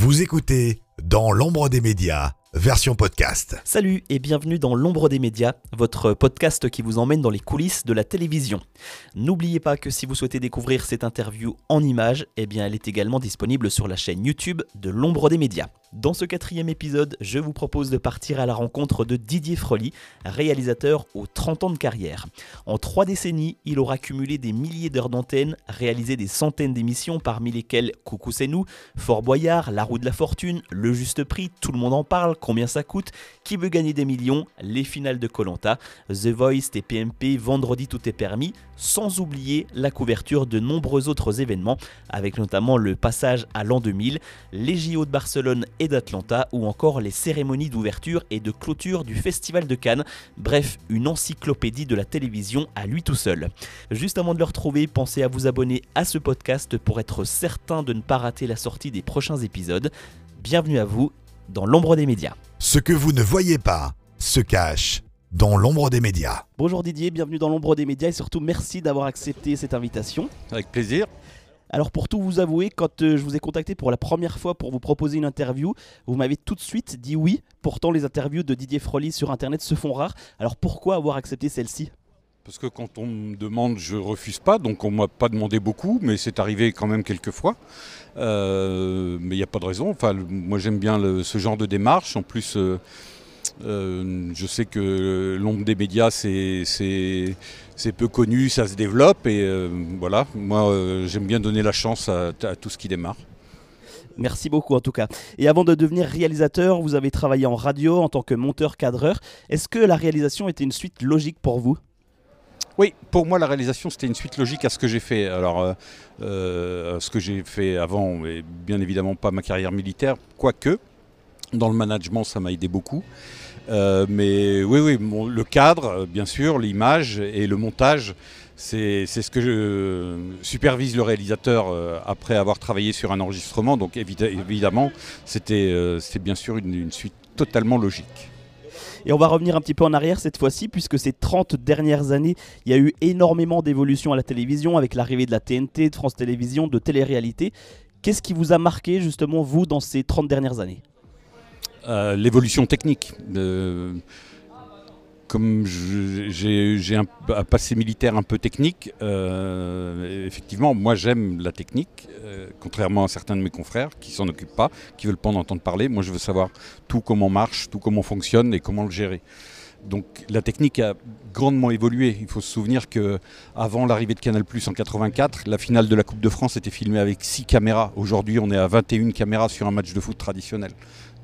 Vous écoutez Dans l'ombre des médias, version podcast. Salut et bienvenue dans L'ombre des médias, votre podcast qui vous emmène dans les coulisses de la télévision. N'oubliez pas que si vous souhaitez découvrir cette interview en images, eh bien elle est également disponible sur la chaîne YouTube de L'ombre des médias. Dans ce quatrième épisode, je vous propose de partir à la rencontre de Didier Froli, réalisateur aux 30 ans de carrière. En trois décennies, il aura cumulé des milliers d'heures d'antenne, réalisé des centaines d'émissions parmi lesquelles Coucou c'est nous, Fort Boyard, La roue de la fortune, Le juste prix, Tout le monde en parle, Combien ça coûte, Qui veut gagner des millions, les finales de Colanta, The Voice, TPMP, Vendredi tout est permis, sans oublier la couverture de nombreux autres événements, avec notamment le passage à l'an 2000, les JO de Barcelone et d'Atlanta ou encore les cérémonies d'ouverture et de clôture du Festival de Cannes. Bref, une encyclopédie de la télévision à lui tout seul. Juste avant de le retrouver, pensez à vous abonner à ce podcast pour être certain de ne pas rater la sortie des prochains épisodes. Bienvenue à vous dans l'ombre des médias. Ce que vous ne voyez pas se cache dans l'ombre des médias. Bonjour Didier, bienvenue dans l'ombre des médias et surtout merci d'avoir accepté cette invitation. Avec plaisir. Alors pour tout vous avouer, quand euh, je vous ai contacté pour la première fois pour vous proposer une interview, vous m'avez tout de suite dit oui. Pourtant les interviews de Didier Froli sur Internet se font rares. Alors pourquoi avoir accepté celle-ci? Parce que quand on me demande, je refuse pas. Donc on m'a pas demandé beaucoup, mais c'est arrivé quand même quelques fois. Euh, mais il n'y a pas de raison. Enfin, moi j'aime bien ce genre de démarche. En plus, euh, euh, je sais que l'ombre des médias, c'est c'est- c'est peu connu, ça se développe. Et euh, voilà, moi euh, j'aime bien donner la chance à, à tout ce qui démarre. Merci beaucoup en tout cas. Et avant de devenir réalisateur, vous avez travaillé en radio en tant que monteur-cadreur. Est-ce que la réalisation était une suite logique pour vous? Oui, pour moi, la réalisation, c'était une suite logique à ce que j'ai fait. Alors, euh, euh, ce que j'ai fait avant, et bien évidemment pas ma carrière militaire, quoique, dans le management, ça m'a aidé beaucoup. Euh, mais oui, oui, le cadre, euh, bien sûr, l'image et le montage, c'est ce que je supervise le réalisateur euh, après avoir travaillé sur un enregistrement. Donc, évi- évidemment, c'était euh, c'était bien sûr une- une suite totalement logique. Et on va revenir un petit peu en arrière cette fois-ci, puisque ces 30 dernières années, il y a eu énormément d'évolutions à la télévision, avec l'arrivée de la TNT, de France Télévisions, de télé-réalité. Qu'est-ce qui vous a marqué justement, vous, dans ces 30 dernières années? L'évolution technique. Euh, comme j'ai un passé militaire un peu technique, euh, effectivement, moi j'aime la technique, euh, contrairement à certains de mes confrères qui s'en occupent pas, qui veulent pas en entendre parler. Moi je veux savoir tout comment marche, tout comment fonctionne et comment le gérer. Donc la technique a grandement évolué. Il faut se souvenir que avant l'arrivée de Canal+ en 84, la finale de la Coupe de France était filmée avec 6 caméras. Aujourd'hui, on est à 21 caméras sur un match de foot traditionnel.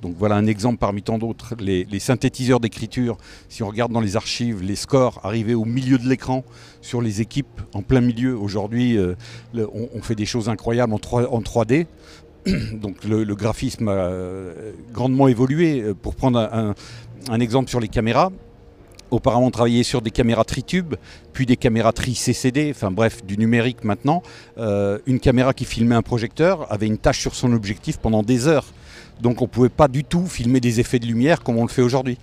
Donc voilà un exemple parmi tant d'autres. Les, synthétiseurs d'écriture, si on regarde dans les archives, les scores arrivés au milieu de l'écran sur les équipes en plein milieu. Aujourd'hui, euh, on, fait des choses incroyables en, 3, en 3D. Donc le, graphisme a euh, grandement évolué. Euh, Pour prendre un exemple sur les caméras, auparavant on travaillait sur des caméras tritube, puis des caméras tri-CCD, enfin bref, du numérique maintenant. Euh, une caméra qui filmait un projecteur avait une tâche sur son objectif pendant des heures. Donc on ne pouvait pas du tout filmer des effets de lumière comme on le fait aujourd'hui.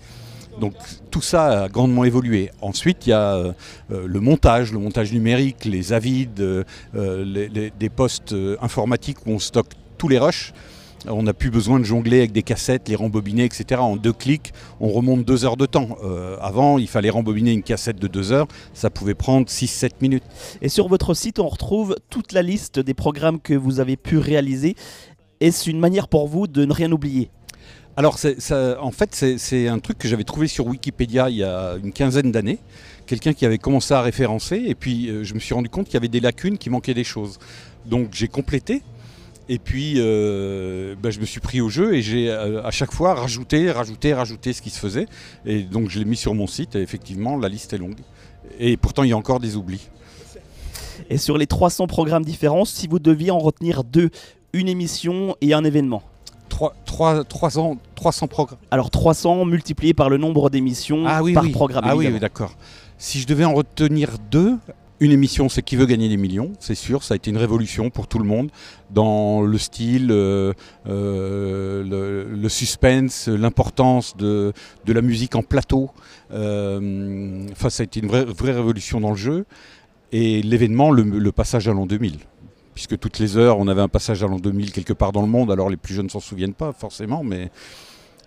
Donc tout ça a grandement évolué. Ensuite, il y a euh, euh, le montage, le montage numérique, les avides, les- des postes informatiques où on stocke tous les rushs. On n'a plus besoin de jongler avec des cassettes, les rembobiner, etc. En deux clics, on remonte deux heures de temps. Euh, avant, il fallait rembobiner une cassette de deux heures, ça pouvait prendre 6-7 minutes. Et sur votre site, on retrouve toute la liste des programmes que vous avez pu réaliser. Est-ce une manière pour vous de ne rien oublier? Alors, ça- en fait, c'est- un truc que j'avais trouvé sur Wikipédia il y a une quinzaine d'années. Quelqu'un qui avait commencé à référencer, et puis euh, je me suis rendu compte qu'il y avait des lacunes, qu'il manquait des choses. Donc, j'ai complété. Et puis, euh, ben, je me suis pris au jeu et j'ai euh, à chaque fois rajouté, rajouté, rajouté ce qui se faisait. Et donc, je l'ai mis sur mon site. Et effectivement, la liste est longue. Et pourtant, il y a encore des oublis. Et sur les 300 programmes différents, si vous deviez en retenir deux, une émission et un événement. Trois, trois- trois ans, 300 programmes. Alors 300 multiplié par le nombre d'émissions Ah oui, par oui. programme. Ah oui, oui, d'accord. Si je devais en retenir deux, une émission, c'est Qui veut gagner des millions, c'est sûr, ça a été une révolution pour tout le monde, dans le style, euh, euh, le, suspense, l'importance de, la musique en plateau. Euh, Enfin, ça a été une vraie, révolution dans le jeu. Et l'événement, le, le passage à l'an 2000. puisque toutes les heures, on avait un passage à l'an 2000 quelque part dans le monde. Alors les plus jeunes ne s'en souviennent pas forcément, mais,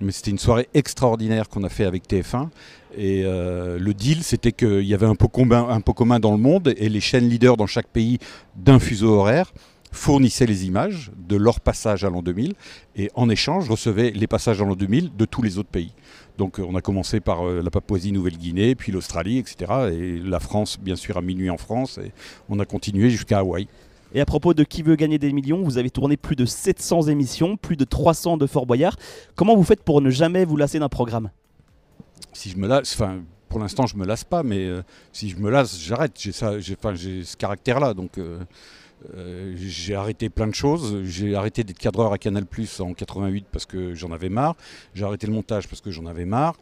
mais c'était une soirée extraordinaire qu'on a fait avec TF1. Et euh, le deal, c'était qu'il y avait un pot, commun, un pot commun dans le monde et les chaînes leaders dans chaque pays d'un fuseau horaire fournissaient les images de leur passage à l'an 2000 et en échange recevaient les passages à l'an 2000 de tous les autres pays. Donc on a commencé par euh, la Papouasie-Nouvelle-Guinée, puis l'Australie, etc. Et la France, bien sûr, à minuit en France. Et on a continué jusqu'à Hawaï. Et à propos de Qui veut gagner des millions, vous avez tourné plus de 700 émissions, plus de 300 de Fort Boyard. Comment vous faites pour ne jamais vous lasser d'un programme? Si je me lasse, enfin, pour l'instant, je me lasse pas, mais euh, si je me lasse, j'arrête. J'ai ça, j'ai, ce caractère-là, donc. Euh, euh, j'ai arrêté plein de choses. J'ai arrêté d'être cadreur à Canal Plus en 88 parce que j'en avais marre. J'ai arrêté le montage parce que j'en avais marre.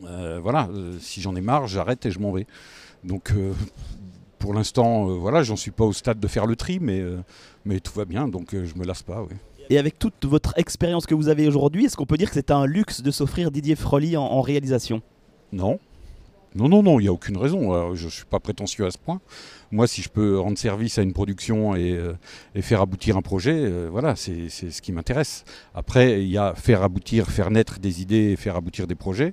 voilà, si j'en ai marre, j'arrête et je m'en vais. Donc pour l'instant, euh, voilà, j'en suis pas au stade de faire le tri, mais, euh, mais tout va bien, donc euh, je me lasse pas. Et avec toute votre expérience que vous avez aujourd'hui, est-ce qu'on peut dire que c'est un luxe de s'offrir Didier Froli en, réalisation? Non. Non, non, non, il n'y a aucune raison. je ne suis pas prétentieux à ce point. Moi, si je peux rendre service à une production et, faire aboutir un projet, voilà, c'est ce qui m'intéresse. Après, il y a faire aboutir, faire naître des idées, faire aboutir des projets.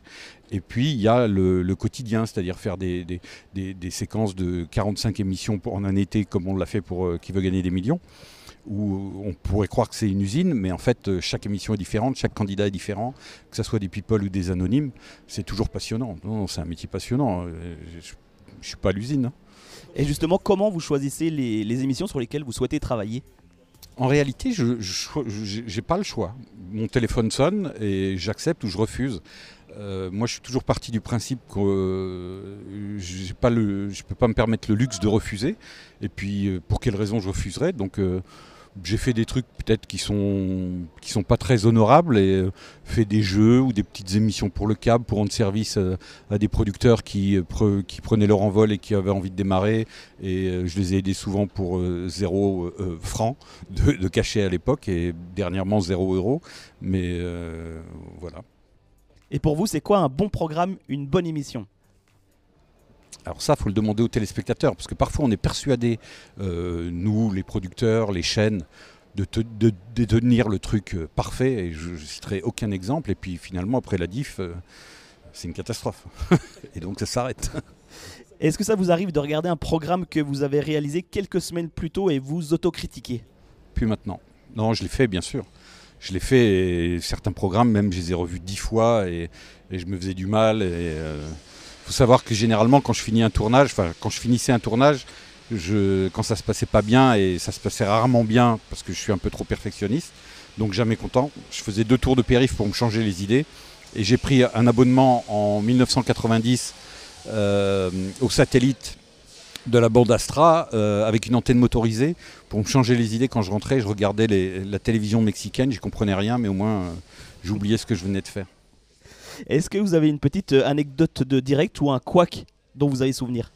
Et puis il y a le, quotidien, c'est-à-dire faire des, des, séquences de 45 émissions en un été comme on l'a fait pour euh, Qui veut gagner des millions, où on pourrait croire que c'est une usine, mais en fait euh, chaque émission est différente, chaque candidat est différent, que ce soit des people ou des anonymes, c'est toujours passionnant. Non, c'est un métier passionnant. Euh, je ne suis pas à l'usine. Hein. Et justement, comment vous choisissez les, les émissions sur lesquelles vous souhaitez travailler? En réalité, je n'ai pas le choix. Mon téléphone sonne et j'accepte ou je refuse. Euh, moi, je suis toujours parti du principe que euh, je ne peux pas me permettre le luxe de refuser. Et puis, euh, pour quelle raison je refuserais? Donc, j'ai fait des trucs peut-être qui sont qui sont pas très honorables et fait des jeux ou des petites émissions pour le câble pour rendre service à, des producteurs qui, qui prenaient leur envol et qui avaient envie de démarrer. Et je les ai aidés souvent pour zéro franc de, de cachet à l'époque et dernièrement zéro euro. Mais voilà. Et pour vous, c'est quoi un bon programme, une bonne émission? Alors ça, il faut le demander aux téléspectateurs, parce que parfois on est persuadé, euh, nous, les producteurs, les chaînes, de, détenir le truc euh, parfait, et je ne citerai aucun exemple, et puis finalement, après la diff, euh, c'est une catastrophe. et donc ça s'arrête. Est-ce que ça vous arrive de regarder un programme que vous avez réalisé quelques semaines plus tôt et vous autocritiquer? Puis maintenant. Non, je l'ai fait, bien sûr je l'ai fait et certains programmes, même, je les ai revus dix fois et, je me faisais du mal. Euh, faut savoir que généralement, quand je finis un tournage, enfin, quand je finissais un tournage, quand ça se passait pas bien et ça se passait rarement bien parce que je suis un peu trop perfectionniste, donc jamais content. Je faisais deux tours de périph pour me changer les idées et j'ai pris un abonnement en 1990 euh, au satellite de la bande Astra euh, avec une antenne motorisée pour me changer les idées quand je rentrais. Je regardais la télévision mexicaine, je comprenais rien, mais au moins euh, j'oubliais ce que je venais de faire. Est-ce que vous avez une petite euh, anecdote de direct ou un quack dont vous avez souvenir?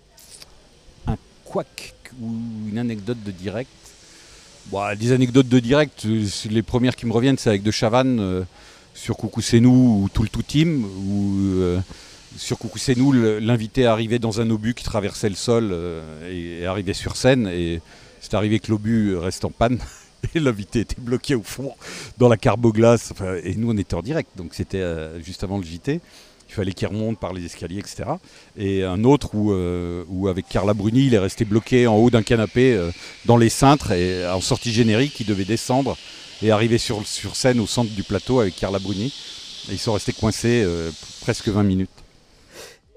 Un quack ou une anecdote de direct? Bah, Des anecdotes de direct, les premières qui me reviennent, c'est avec De Chavannes sur Coucou c'est nous ou Tout le Tout Team, ou sur Coucou c'est nous, l'invité arrivait dans un obus qui traversait le sol euh, et, arrivait sur scène. Et c'est arrivé que l'obus reste en panne. Et l'invité était bloqué au fond dans la carboglace. et nous, on était en direct, donc c'était euh, juste avant le JT. Il fallait qu'il remonte par les escaliers, etc. Et un autre où, euh, où, avec Carla Bruni, il est resté bloqué en haut d'un canapé dans les cintres et en sortie générique, il devait descendre et arriver sur, sur scène au centre du plateau avec Carla Bruni. Et ils sont restés coincés presque 20 minutes.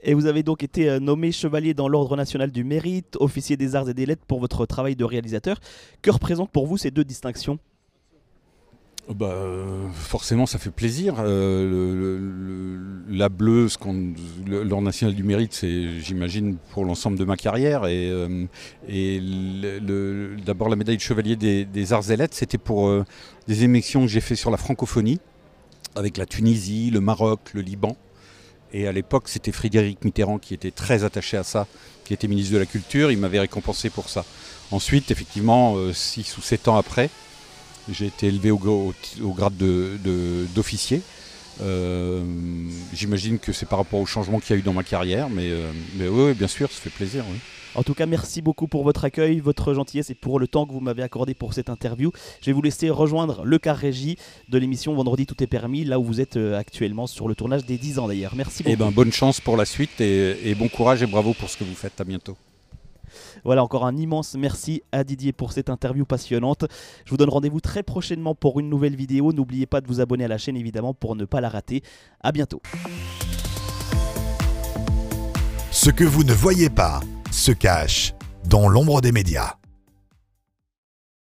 Et vous avez donc été euh, nommé chevalier dans l'Ordre national du mérite, officier des arts et des lettres pour votre travail de réalisateur. Que représentent pour vous ces deux distinctions? Bah, forcément, ça fait plaisir. Euh, la bleue, l'ordre national du mérite, c'est, j'imagine, pour l'ensemble de ma carrière. Et, euh, d'abord, la médaille de chevalier des, arts et lettres, c'était pour des émissions que j'ai fait sur la francophonie, avec la Tunisie, le Maroc, le Liban. Et à l'époque, c'était Frédéric Mitterrand qui était très attaché à ça, qui était ministre de la Culture. Il m'avait récompensé pour ça. Ensuite, effectivement, 6 euh, ou 7 ans après, j'ai été élevé au, grade d'officier. Euh, J'imagine que c'est par rapport au changement qu'il y a eu dans ma carrière, mais, euh, mais oui, oui, bien sûr, ça fait plaisir. oui. En tout cas, merci beaucoup pour votre accueil, votre gentillesse et pour le temps que vous m'avez accordé pour cette interview. Je vais vous laisser rejoindre le car régie de l'émission Vendredi Tout est permis, là où vous êtes euh, actuellement sur le tournage des 10 ans d'ailleurs. Merci beaucoup. Eh ben, bonne chance pour la suite et, et bon courage et bravo pour ce que vous faites. À bientôt. Voilà, encore un immense merci à Didier pour cette interview passionnante. Je vous donne rendez-vous très prochainement pour une nouvelle vidéo. N'oubliez pas de vous abonner à la chaîne évidemment pour ne pas la rater. À bientôt. Ce que vous ne voyez pas se cache dans l'ombre des médias.